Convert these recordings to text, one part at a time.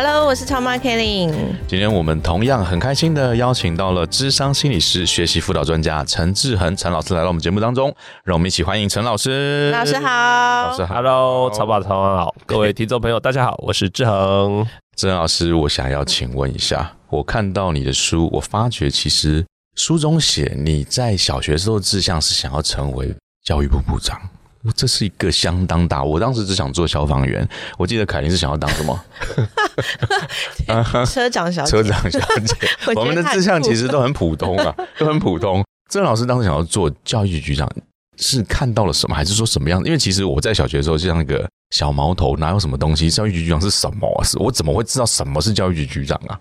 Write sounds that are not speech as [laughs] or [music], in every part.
Hello，我是超妈 Kelly。今天我们同样很开心的邀请到了智商心理师、学习辅导专家陈志恒陈老师来到我们节目当中，让我们一起欢迎陈老师。老师好，老师 Hello，超爸超妈好，各位听众朋友大家好，我是志恒。[laughs] 志恒老师，我想要请问一下，我看到你的书，我发觉其实书中写你在小学时候志向是想要成为教育部部长。这是一个相当大，我当时只想做消防员。我记得凯琳是想要当什么？[laughs] 车长小姐。车长小姐。[laughs] 我们的志向其实都很普通啊，都很普通。郑老师当时想要做教育局长，是看到了什么，还是说什么样因为其实我在小学的时候就像那个小毛头，哪有什么东西？教育局局长是什么啊？是我怎么会知道什么是教育局局长啊？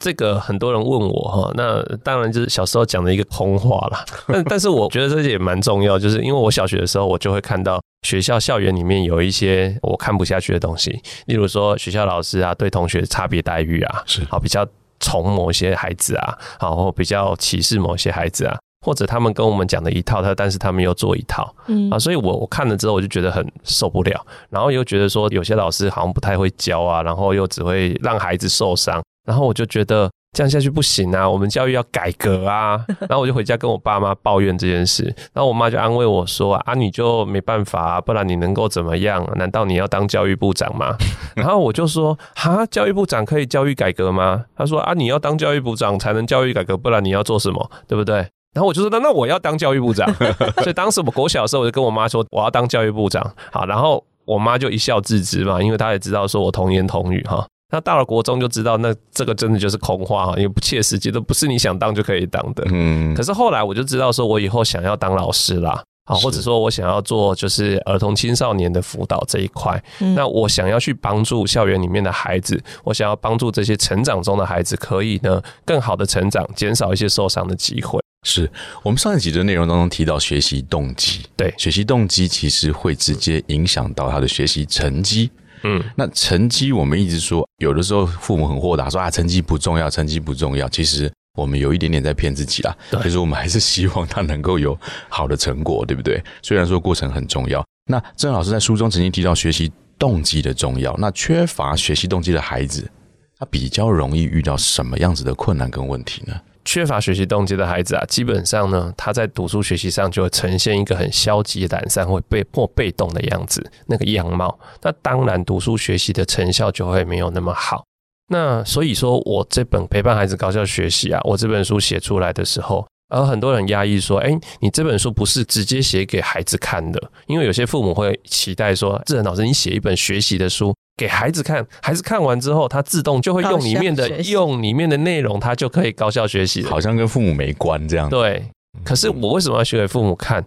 这个很多人问我哈，那当然就是小时候讲的一个空话啦。[laughs] 但但是我觉得这也蛮重要，就是因为我小学的时候，我就会看到学校校园里面有一些我看不下去的东西，例如说学校老师啊对同学差别待遇啊，是好比较宠某些孩子啊，然后比较歧视某些孩子啊，或者他们跟我们讲的一套，他但是他们又做一套，嗯啊，所以我我看了之后我就觉得很受不了，然后又觉得说有些老师好像不太会教啊，然后又只会让孩子受伤。然后我就觉得这样下去不行啊，我们教育要改革啊。[laughs] 然后我就回家跟我爸妈抱怨这件事，然后我妈就安慰我说：“啊，你就没办法，不然你能够怎么样？难道你要当教育部长吗？” [laughs] 然后我就说：“哈，教育部长可以教育改革吗？”他说：“啊，你要当教育部长才能教育改革，不然你要做什么？对不对？”然后我就说：“那那我要当教育部长。[laughs] ”所以当时我国小的时候，我就跟我妈说：“我要当教育部长。”好，然后我妈就一笑置之嘛，因为她也知道说我童言童语哈。那到了国中就知道，那这个真的就是空话哈，也不切实际，都不是你想当就可以当的。嗯。可是后来我就知道，说我以后想要当老师啦，啊，或者说我想要做就是儿童青少年的辅导这一块。那我想要去帮助校园里面的孩子，我想要帮助这些成长中的孩子，可以呢更好的成长，减少一些受伤的机会。是我们上一集的内容当中提到学习动机，对，学习动机其实会直接影响到他的学习成绩。嗯，那成绩我们一直说，有的时候父母很豁达，说啊成绩不重要，成绩不重要。其实我们有一点点在骗自己啦。其实我们还是希望他能够有好的成果，对不对？虽然说过程很重要。那郑老师在书中曾经提到学习动机的重要。那缺乏学习动机的孩子，他比较容易遇到什么样子的困难跟问题呢？缺乏学习动机的孩子啊，基本上呢，他在读书学习上就会呈现一个很消极、懒散、会被迫被动的样子，那个样貌。那当然，读书学习的成效就会没有那么好。那所以说我这本陪伴孩子高效学习啊，我这本书写出来的时候。而很多人压抑说：“哎，你这本书不是直接写给孩子看的，因为有些父母会期待说，智仁老师，你写一本学习的书给孩子看，孩子看完之后，他自动就会用里面的用里面的内容，他就可以高效学习。好像跟父母没关这样。对，可是我为什么要学给父母看？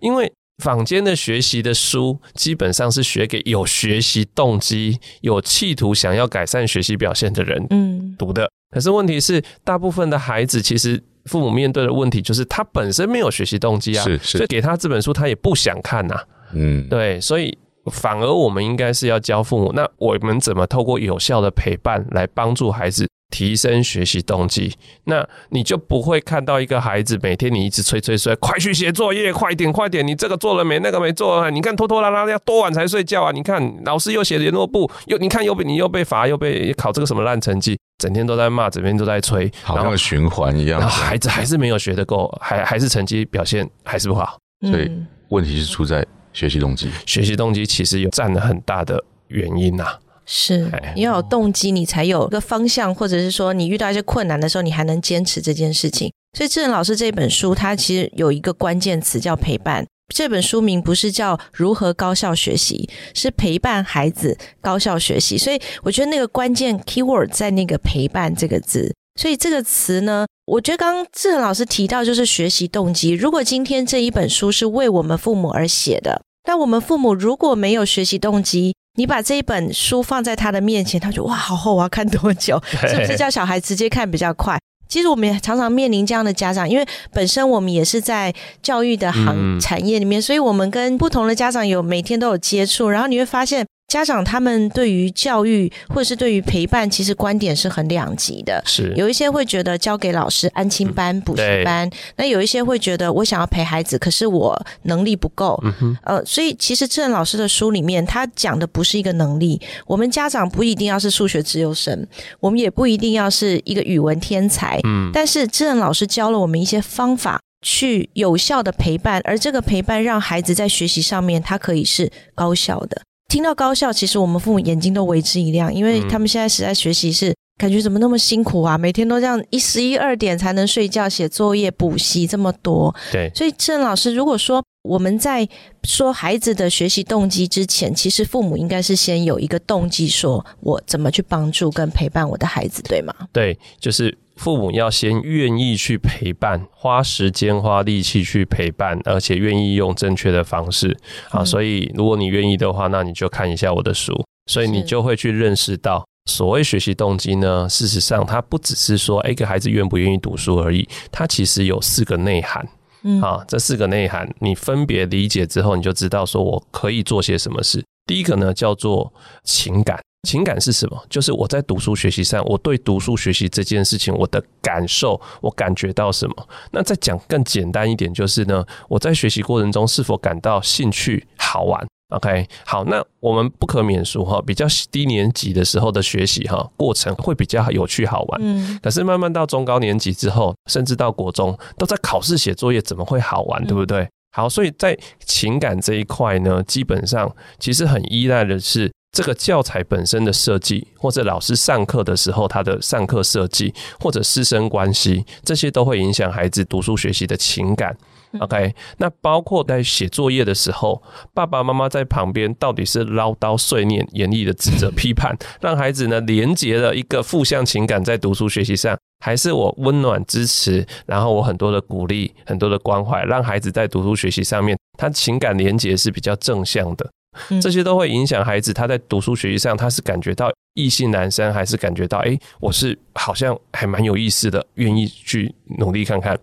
因为坊间的学习的书基本上是学给有学习动机、有企图想要改善学习表现的人嗯读的。可是问题是，大部分的孩子其实。父母面对的问题就是他本身没有学习动机啊，是是，所以给他这本书他也不想看呐，嗯，对，所以反而我们应该是要教父母，那我们怎么透过有效的陪伴来帮助孩子？提升学习动机，那你就不会看到一个孩子每天你一直催催催，快去写作业，快点快点，你这个做了没？那个没做？你看拖拖拉拉要多晚才睡觉啊？你看老师又写联络簿，又你看又被你又被罚，又被考这个什么烂成绩，整天都在骂，整天都在催，好像循环一样。孩子还是没有学得够，还还是成绩表现还是不好。所以问题是出在学习动机，学习动机其实有占了很大的原因呐。是，你要有动机，你才有个方向，或者是说你遇到一些困难的时候，你还能坚持这件事情。所以智仁老师这本书，它其实有一个关键词叫陪伴。这本书名不是叫如何高效学习，是陪伴孩子高效学习。所以我觉得那个关键 keyword 在那个陪伴这个字。所以这个词呢，我觉得刚刚志恒老师提到就是学习动机。如果今天这一本书是为我们父母而写的，那我们父母如果没有学习动机，你把这一本书放在他的面前，他就哇，好厚，我要看多久？[laughs] 是不是叫小孩直接看比较快？其实我们也常常面临这样的家长，因为本身我们也是在教育的行产业里面，所以我们跟不同的家长有每天都有接触，然后你会发现。家长他们对于教育或者是对于陪伴，其实观点是很两极的。是有一些会觉得交给老师安亲班、补习班，那有一些会觉得我想要陪孩子，可是我能力不够。嗯呃，所以其实志仁老师的书里面，他讲的不是一个能力。我们家长不一定要是数学自由生，我们也不一定要是一个语文天才。嗯，但是志仁老师教了我们一些方法，去有效的陪伴，而这个陪伴让孩子在学习上面，他可以是高效的。听到高校，其实我们父母眼睛都为之一亮，因为他们现在实在学习是感觉怎么那么辛苦啊？每天都这样一十一二点才能睡觉、写作业、补习这么多。对，所以郑老师，如果说我们在说孩子的学习动机之前，其实父母应该是先有一个动机，说我怎么去帮助跟陪伴我的孩子，对吗？对，就是。父母要先愿意去陪伴，花时间花力气去陪伴，而且愿意用正确的方式啊。所以，如果你愿意的话，那你就看一下我的书，所以你就会去认识到，所谓学习动机呢，事实上它不只是说一个孩子愿不愿意读书而已，它其实有四个内涵。嗯，啊，这四个内涵你分别理解之后，你就知道说我可以做些什么事。第一个呢，叫做情感。情感是什么？就是我在读书学习上，我对读书学习这件事情，我的感受，我感觉到什么？那再讲更简单一点，就是呢，我在学习过程中是否感到兴趣、好玩？OK，好，那我们不可免俗哈，比较低年级的时候的学习哈，过程会比较有趣好玩。嗯，可是慢慢到中高年级之后，甚至到国中，都在考试写作业，怎么会好玩？对不对？好，所以在情感这一块呢，基本上其实很依赖的是。这个教材本身的设计，或者老师上课的时候他的上课设计，或者师生关系，这些都会影响孩子读书学习的情感。OK，那包括在写作业的时候，爸爸妈妈在旁边到底是唠叨碎念、严厉的指责、批判，让孩子呢连接了一个负向情感在读书学习上，还是我温暖支持，然后我很多的鼓励、很多的关怀，让孩子在读书学习上面，他情感连接是比较正向的。这些都会影响孩子，他在读书学习上，他是感觉到异性男生，还是感觉到哎，我是好像还蛮有意思的，愿意去努力看看。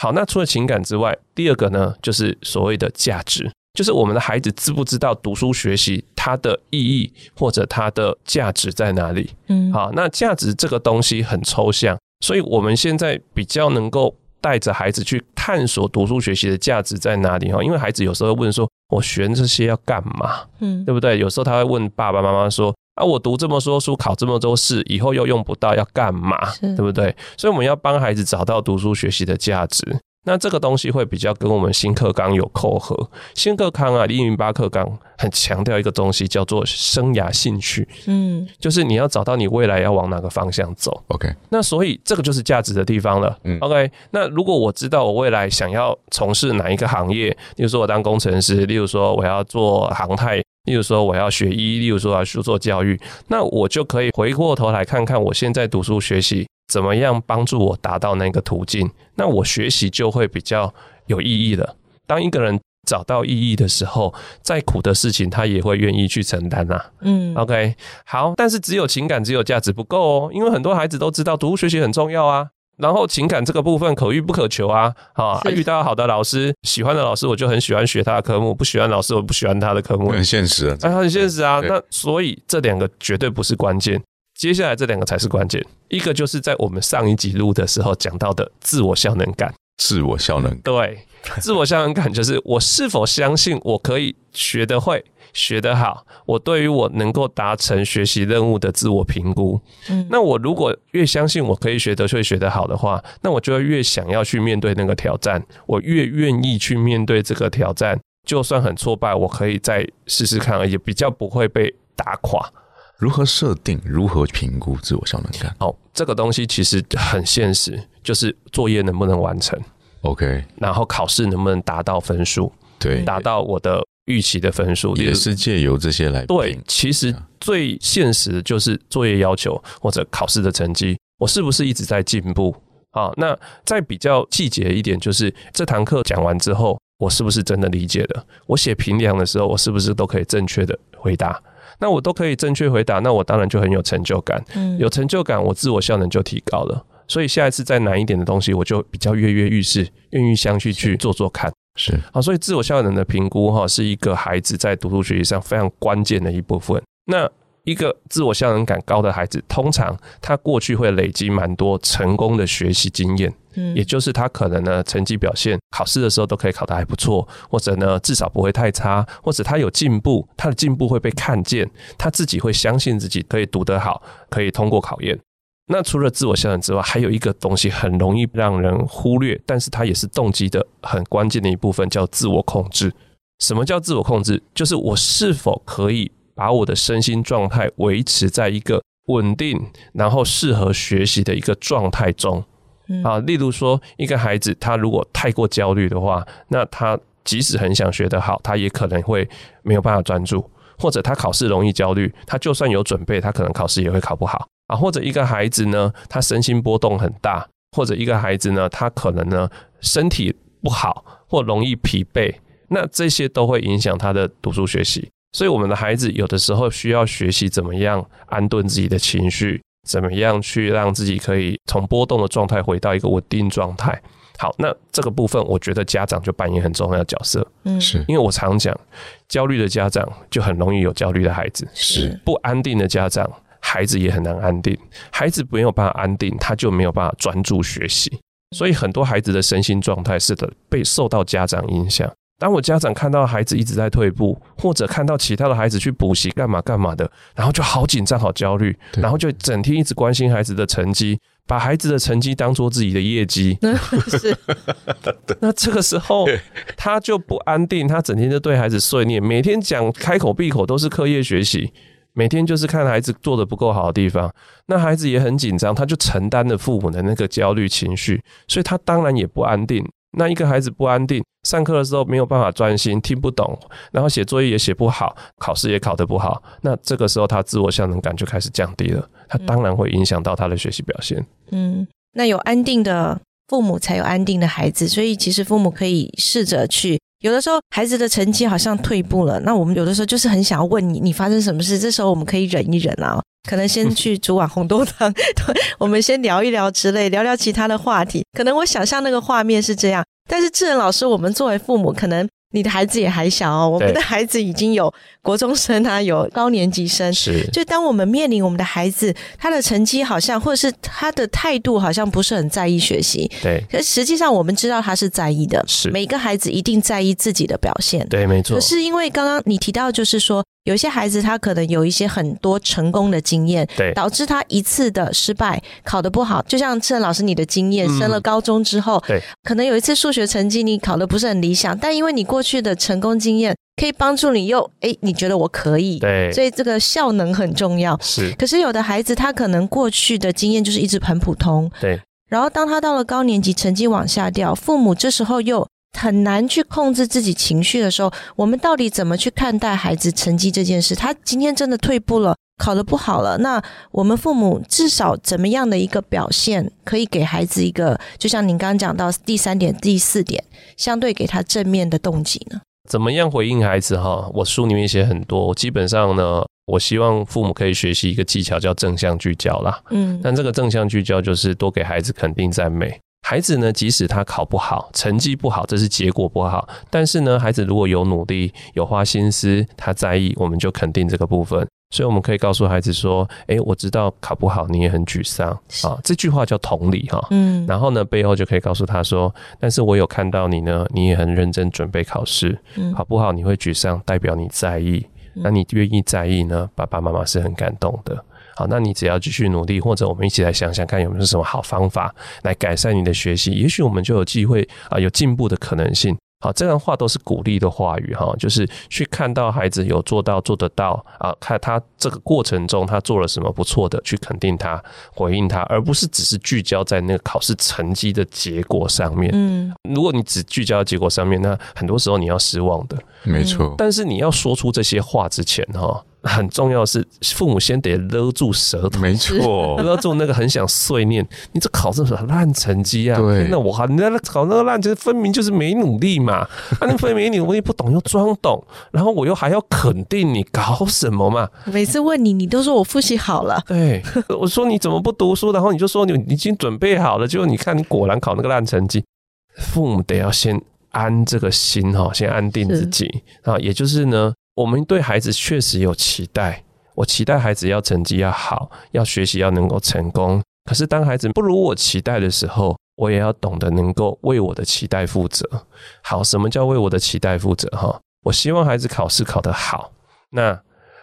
好，那除了情感之外，第二个呢，就是所谓的价值，就是我们的孩子知不知道读书学习它的意义或者它的价值在哪里？嗯，好，那价值这个东西很抽象，所以我们现在比较能够。带着孩子去探索读书学习的价值在哪里哈？因为孩子有时候会问说：“我学这些要干嘛？”嗯，对不对？有时候他会问爸爸妈妈说：“啊，我读这么多书，考这么多试，以后又用不到，要干嘛？对不对？”所以我们要帮孩子找到读书学习的价值。那这个东西会比较跟我们新课纲有扣合。新课纲啊，一零八课纲很强调一个东西，叫做生涯兴趣。嗯，就是你要找到你未来要往哪个方向走。OK，那所以这个就是价值的地方了。嗯，OK，那如果我知道我未来想要从事哪一个行业，例如说我当工程师，例如说我要做航太，例如说我要学医，例如说要去做教育，那我就可以回过头来看看我现在读书学习。怎么样帮助我达到那个途径？那我学习就会比较有意义了。当一个人找到意义的时候，再苦的事情他也会愿意去承担呐。嗯，OK，好。但是只有情感、只有价值不够哦，因为很多孩子都知道读书学习很重要啊。然后情感这个部分可遇不可求啊。啊，遇到好的老师、喜欢的老师，我就很喜欢学他的科目；不喜欢老师，我不喜欢他的科目。很现实，啊，很现实啊。那所以这两个绝对不是关键。接下来这两个才是关键，一个就是在我们上一集录的时候讲到的自我效能感。自我效能对，自我效能感就是我是否相信我可以学得会、学得好。我对于我能够达成学习任务的自我评估。嗯，那我如果越相信我可以学得会、学得好的话，那我就会越想要去面对那个挑战，我越愿意去面对这个挑战。就算很挫败，我可以再试试看，而且比较不会被打垮。如何设定？如何评估自我效能感？哦，这个东西其实很现实，就是作业能不能完成？OK，然后考试能不能达到分数？对，达到我的预期的分数，也是借由这些来对。其实最现实的就是作业要求或者考试的成绩，我是不是一直在进步？啊，那再比较细节一点，就是这堂课讲完之后，我是不是真的理解了？我写评量的时候，我是不是都可以正确的回答？那我都可以正确回答，那我当然就很有成就感。嗯，有成就感，我自我效能就提高了。所以下一次再难一点的东西，我就比较跃跃欲试，愿意相去去做做看。是好，所以自我效能的评估哈，是一个孩子在读书学习上非常关键的一部分。那一个自我效能感高的孩子，通常他过去会累积蛮多成功的学习经验，嗯，也就是他可能呢成绩表现，考试的时候都可以考得还不错，或者呢至少不会太差，或者他有进步，他的进步会被看见，他自己会相信自己可以读得好，可以通过考验。那除了自我效能之外，还有一个东西很容易让人忽略，但是它也是动机的很关键的一部分，叫自我控制。什么叫自我控制？就是我是否可以把我的身心状态维持在一个稳定，然后适合学习的一个状态中。啊，例如说，一个孩子他如果太过焦虑的话，那他即使很想学得好，他也可能会没有办法专注，或者他考试容易焦虑，他就算有准备，他可能考试也会考不好。啊，或者一个孩子呢，他身心波动很大；或者一个孩子呢，他可能呢身体不好或容易疲惫，那这些都会影响他的读书学习。所以，我们的孩子有的时候需要学习怎么样安顿自己的情绪，怎么样去让自己可以从波动的状态回到一个稳定状态。好，那这个部分我觉得家长就扮演很重要的角色。嗯，是因为我常讲，焦虑的家长就很容易有焦虑的孩子，是不安定的家长。孩子也很难安定，孩子没有办法安定，他就没有办法专注学习。所以很多孩子的身心状态是的被受到家长影响。当我家长看到孩子一直在退步，或者看到其他的孩子去补习干嘛干嘛的，然后就好紧张、好焦虑，然后就整天一直关心孩子的成绩，把孩子的成绩当做自己的业绩。[laughs] 是。[laughs] 那这个时候他就不安定，他整天就对孩子碎念，每天讲开口闭口都是课业学习。每天就是看孩子做的不够好的地方，那孩子也很紧张，他就承担了父母的那个焦虑情绪，所以他当然也不安定。那一个孩子不安定，上课的时候没有办法专心，听不懂，然后写作业也写不好，考试也考得不好，那这个时候他自我效能感就开始降低了，他当然会影响到他的学习表现。嗯，那有安定的父母才有安定的孩子，所以其实父母可以试着去。有的时候孩子的成绩好像退步了，那我们有的时候就是很想要问你，你发生什么事？这时候我们可以忍一忍啊，可能先去煮碗红豆汤，[laughs] 我们先聊一聊之类，聊聊其他的话题。可能我想象那个画面是这样，但是智仁老师，我们作为父母，可能。你的孩子也还小哦，我们的孩子已经有国中生啊，有高年级生。是，就当我们面临我们的孩子，他的成绩好像，或者是他的态度好像不是很在意学习。对，可实际上我们知道他是在意的。是，每个孩子一定在意自己的表现。对，没错。可是因为刚刚你提到，就是说。有些孩子他可能有一些很多成功的经验，对，导致他一次的失败，考得不好。就像郑老师你的经验，升了高中之后，对，可能有一次数学成绩你考得不是很理想，但因为你过去的成功经验可以帮助你，又哎，你觉得我可以，对，所以这个效能很重要。是，可是有的孩子他可能过去的经验就是一直很普通，对，然后当他到了高年级，成绩往下掉，父母这时候又。很难去控制自己情绪的时候，我们到底怎么去看待孩子成绩这件事？他今天真的退步了，考得不好了，那我们父母至少怎么样的一个表现，可以给孩子一个，就像您刚刚讲到第三点、第四点，相对给他正面的动机呢？怎么样回应孩子？哈，我书里面写很多，基本上呢，我希望父母可以学习一个技巧，叫正向聚焦啦。嗯，但这个正向聚焦就是多给孩子肯定赞美。孩子呢，即使他考不好，成绩不好，这是结果不好。但是呢，孩子如果有努力、有花心思，他在意，我们就肯定这个部分。所以我们可以告诉孩子说：“诶，我知道考不好，你也很沮丧啊。”这句话叫同理哈。嗯。然后呢，背后就可以告诉他说：“但是我有看到你呢，你也很认真准备考试。考不好你会沮丧，代表你在意。那你愿意在意呢？爸爸妈妈是很感动的。”好，那你只要继续努力，或者我们一起来想想看有没有什么好方法来改善你的学习，也许我们就有机会啊，有进步的可能性。好，这样话都是鼓励的话语哈，就是去看到孩子有做到做得到啊，看他这个过程中他做了什么不错的，去肯定他，回应他，而不是只是聚焦在那个考试成绩的结果上面。嗯，如果你只聚焦在结果上面，那很多时候你要失望的。没错。但是你要说出这些话之前哈。很重要是父母先得勒住舌头，没错，[laughs] 勒住那个很想碎念，你这考这什么烂成绩啊？对，那我还你那考那个烂成绩，分明就是没努力嘛！[laughs] 啊，你分明你努力不懂又装懂，然后我又还要肯定你搞什么嘛？每次问你，你都说我复习好了。对，[laughs] 我说你怎么不读书？然后你就说你已经准备好了，结果你看你果然考那个烂成绩。父母得要先安这个心哈，先安定自己啊。也就是呢，我们对孩子确实有期待，我期待孩子要成绩要好，要学习要能够成功。可是当孩子不如我期待的时候，我也要懂得能够为我的期待负责。好，什么叫为我的期待负责？哈，我希望孩子考试考得好，那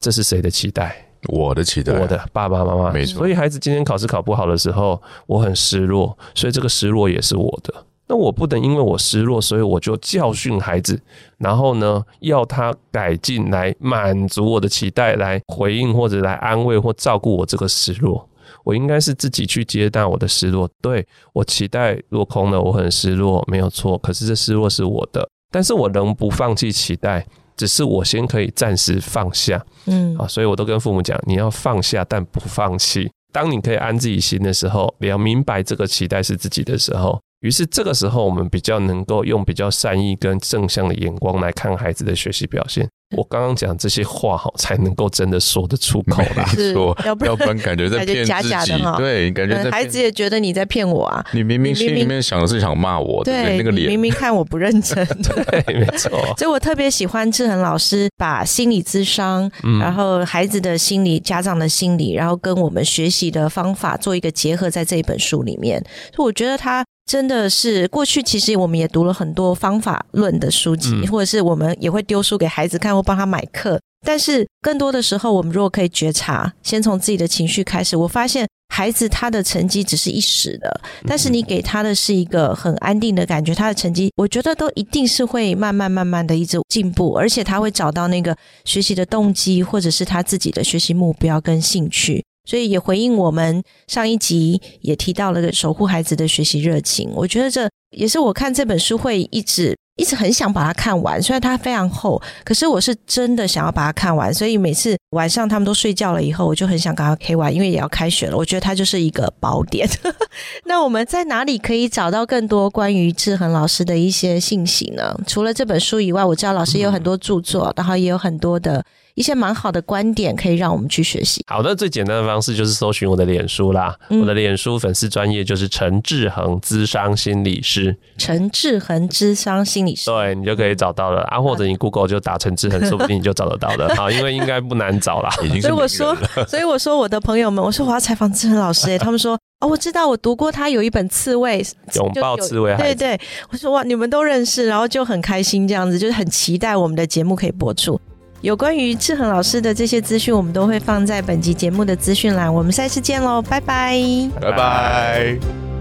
这是谁的期待？我的期待，我的爸爸妈妈。没错。所以孩子今天考试考不好的时候，我很失落，所以这个失落也是我的。那我不能因为我失落，所以我就教训孩子，然后呢，要他改进来满足我的期待，来回应或者来安慰或照顾我这个失落。我应该是自己去接纳我的失落。对我期待落空了，我很失落，没有错。可是这失落是我的，但是我仍不放弃期待，只是我先可以暂时放下。嗯，啊，所以我都跟父母讲，你要放下，但不放弃。当你可以安自己心的时候，你要明白这个期待是自己的时候。于是这个时候，我们比较能够用比较善意跟正向的眼光来看孩子的学习表现。[laughs] 我刚刚讲这些话哈，才能够真的说得出口啦。没错，要不然感觉在骗自己。对，感觉孩子也觉得你在骗我啊。你明明心里面想的是想骂我，对那个脸，明明看我不认真。[laughs] 对，没错。[laughs] 所以我特别喜欢志恒老师把心理咨商，然后孩子的心理、家长的心理，然后跟我们学习的方法做一个结合，在这一本书里面。所以我觉得他。真的是过去，其实我们也读了很多方法论的书籍，或者是我们也会丢书给孩子看，或帮他买课。但是更多的时候，我们如果可以觉察，先从自己的情绪开始，我发现孩子他的成绩只是一时的，但是你给他的是一个很安定的感觉，他的成绩我觉得都一定是会慢慢慢慢的一直进步，而且他会找到那个学习的动机，或者是他自己的学习目标跟兴趣。所以也回应我们上一集也提到了守护孩子的学习热情，我觉得这也是我看这本书会一直一直很想把它看完。虽然它非常厚，可是我是真的想要把它看完。所以每次晚上他们都睡觉了以后，我就很想赶快 K 完，因为也要开学了。我觉得它就是一个宝典。[laughs] 那我们在哪里可以找到更多关于志恒老师的一些信息呢？除了这本书以外，我知道老师也有很多著作，然后也有很多的。一些蛮好的观点可以让我们去学习。好的，最简单的方式就是搜寻我的脸书啦。我的脸书粉丝专业就是陈志恒资商心理师。陈志恒资商心理师，对你就可以找到了啊，或者你 Google 就打陈志恒，说不定你就找得到了。[laughs] 好，因为应该不难找啦。所以我说，所以我说我的朋友们，我说我要采访志恒老师，哎，他们说哦，我知道，我读过他有一本刺猬，拥抱刺猬，对对，我说哇，你们都认识，然后就很开心，这样子就是很期待我们的节目可以播出。有关于志恒老师的这些资讯，我们都会放在本集节目的资讯栏。我们下次见喽，拜拜，拜拜。